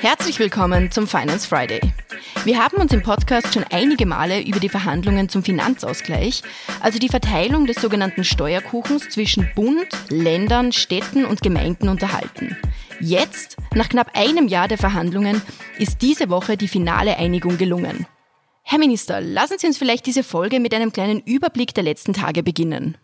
Herzlich willkommen zum Finance Friday. Wir haben uns im Podcast schon einige Male über die Verhandlungen zum Finanzausgleich, also die Verteilung des sogenannten Steuerkuchens zwischen Bund, Ländern, Städten und Gemeinden unterhalten. Jetzt, nach knapp einem Jahr der Verhandlungen, ist diese Woche die finale Einigung gelungen. Herr Minister, lassen Sie uns vielleicht diese Folge mit einem kleinen Überblick der letzten Tage beginnen.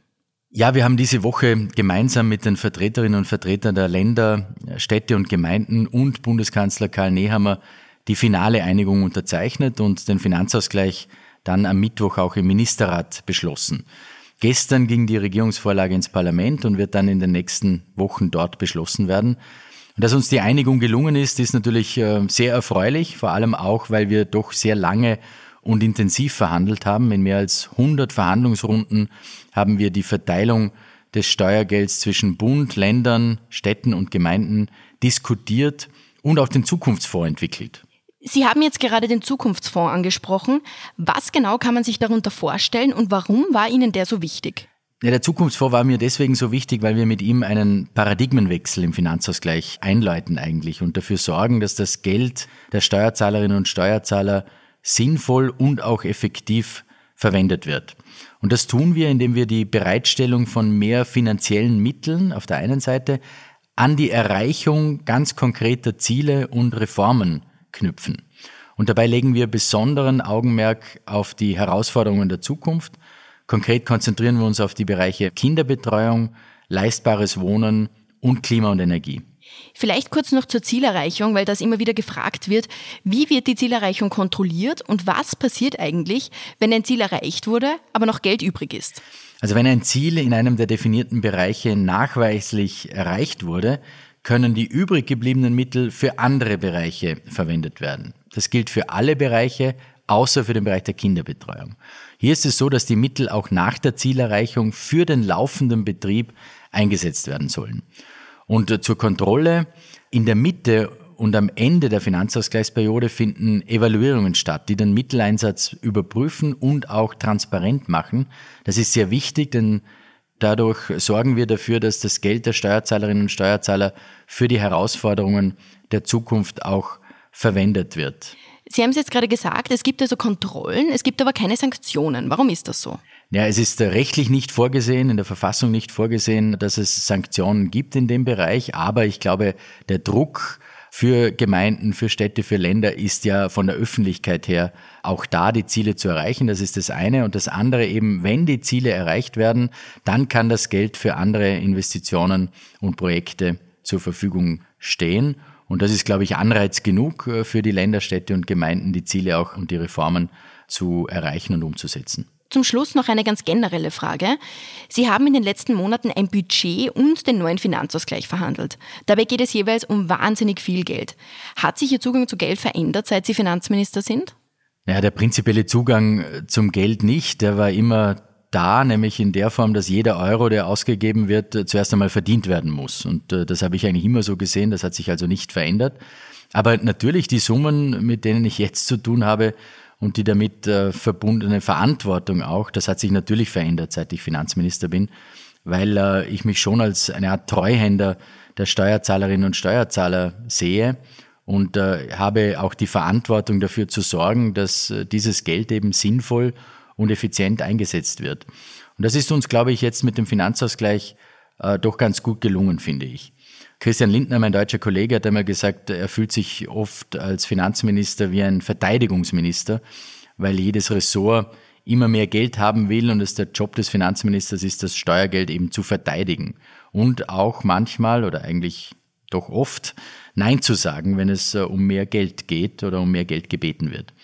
Ja, wir haben diese Woche gemeinsam mit den Vertreterinnen und Vertretern der Länder, Städte und Gemeinden und Bundeskanzler Karl Nehammer die finale Einigung unterzeichnet und den Finanzausgleich dann am Mittwoch auch im Ministerrat beschlossen. Gestern ging die Regierungsvorlage ins Parlament und wird dann in den nächsten Wochen dort beschlossen werden. Und dass uns die Einigung gelungen ist, ist natürlich äh, sehr erfreulich, vor allem auch, weil wir doch sehr lange und intensiv verhandelt haben. In mehr als 100 Verhandlungsrunden haben wir die Verteilung des Steuergelds zwischen Bund, Ländern, Städten und Gemeinden diskutiert und auch den Zukunftsfonds entwickelt. Sie haben jetzt gerade den Zukunftsfonds angesprochen. Was genau kann man sich darunter vorstellen und warum war Ihnen der so wichtig? Ja, der Zukunftsfonds war mir deswegen so wichtig, weil wir mit ihm einen Paradigmenwechsel im Finanzausgleich einläuten eigentlich und dafür sorgen, dass das Geld der Steuerzahlerinnen und Steuerzahler sinnvoll und auch effektiv verwendet wird. Und das tun wir, indem wir die Bereitstellung von mehr finanziellen Mitteln auf der einen Seite an die Erreichung ganz konkreter Ziele und Reformen knüpfen. Und dabei legen wir besonderen Augenmerk auf die Herausforderungen der Zukunft. Konkret konzentrieren wir uns auf die Bereiche Kinderbetreuung, leistbares Wohnen und Klima und Energie. Vielleicht kurz noch zur Zielerreichung, weil das immer wieder gefragt wird. Wie wird die Zielerreichung kontrolliert und was passiert eigentlich, wenn ein Ziel erreicht wurde, aber noch Geld übrig ist? Also wenn ein Ziel in einem der definierten Bereiche nachweislich erreicht wurde, können die übrig gebliebenen Mittel für andere Bereiche verwendet werden. Das gilt für alle Bereiche, außer für den Bereich der Kinderbetreuung. Hier ist es so, dass die Mittel auch nach der Zielerreichung für den laufenden Betrieb eingesetzt werden sollen. Und zur Kontrolle in der Mitte und am Ende der Finanzausgleichsperiode finden Evaluierungen statt, die den Mitteleinsatz überprüfen und auch transparent machen. Das ist sehr wichtig, denn dadurch sorgen wir dafür, dass das Geld der Steuerzahlerinnen und Steuerzahler für die Herausforderungen der Zukunft auch verwendet wird. Sie haben es jetzt gerade gesagt, es gibt also Kontrollen, es gibt aber keine Sanktionen. Warum ist das so? Ja, es ist rechtlich nicht vorgesehen, in der Verfassung nicht vorgesehen, dass es Sanktionen gibt in dem Bereich. Aber ich glaube, der Druck für Gemeinden, für Städte, für Länder ist ja von der Öffentlichkeit her auch da, die Ziele zu erreichen. Das ist das eine. Und das andere eben, wenn die Ziele erreicht werden, dann kann das Geld für andere Investitionen und Projekte zur Verfügung stehen. Und das ist, glaube ich, Anreiz genug äh, für die Länder, Städte und Gemeinden, die Ziele auch und die Reformen zu erreichen und umzusetzen. Zum Schluss noch eine ganz generelle Frage. Sie haben in den letzten Monaten ein Budget und den neuen Finanzausgleich verhandelt. Dabei geht es jeweils um wahnsinnig viel Geld. Hat sich Ihr Zugang zu Geld verändert, seit Sie Finanzminister sind? Ja, der prinzipielle Zugang äh, zum Geld nicht. Der war immer da, nämlich in der Form, dass jeder Euro, der ausgegeben wird, äh, zuerst einmal verdient werden muss. Und äh, das habe ich eigentlich immer so gesehen. Das hat sich also nicht verändert. Aber natürlich die Summen, mit denen ich jetzt zu tun habe, und die damit äh, verbundene Verantwortung auch, das hat sich natürlich verändert, seit ich Finanzminister bin, weil ich mich schon als eine Art Treuhänder der Steuerzahlerinnen und Steuerzahler sehe und habe auch die Verantwortung dafür zu sorgen, dass dieses Geld eben sinnvoll und effizient eingesetzt wird. Und das ist uns, glaube ich, jetzt mit dem Finanzausgleich äh, doch ganz gut gelungen, finde ich. Christian Lindner, mein deutscher Kollege, hat einmal gesagt, er fühlt sich oft als Finanzminister wie ein Verteidigungsminister, weil jedes Ressort immer mehr Geld haben will und es der Job des Finanzministers ist, das Steuergeld eben zu verteidigen und auch manchmal oder eigentlich doch oft Nein zu sagen, wenn es äh, um mehr Geld geht oder um mehr Geld gebeten wird.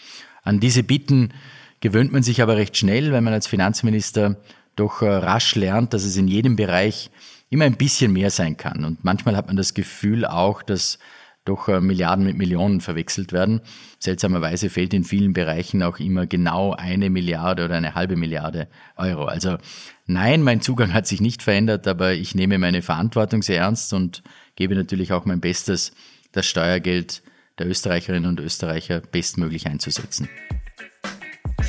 An diese Bitten gewöhnt man sich aber recht schnell, weil man als Finanzminister doch äh, rasch lernt, dass es in jedem Bereich immer ein bisschen mehr sein kann. Und manchmal hat man das Gefühl auch, dass doch äh, Milliarden mit Millionen verwechselt werden. Seltsamerweise fehlt in vielen Bereichen auch immer genau eine Milliarde oder eine halbe Milliarde Euro. Also nein, mein Zugang hat sich nicht verändert, aber ich nehme meine Verantwortung sehr ernst und gebe natürlich auch mein Bestes, das Steuergeld der Österreicherinnen und Österreicher bestmöglich einzusetzen.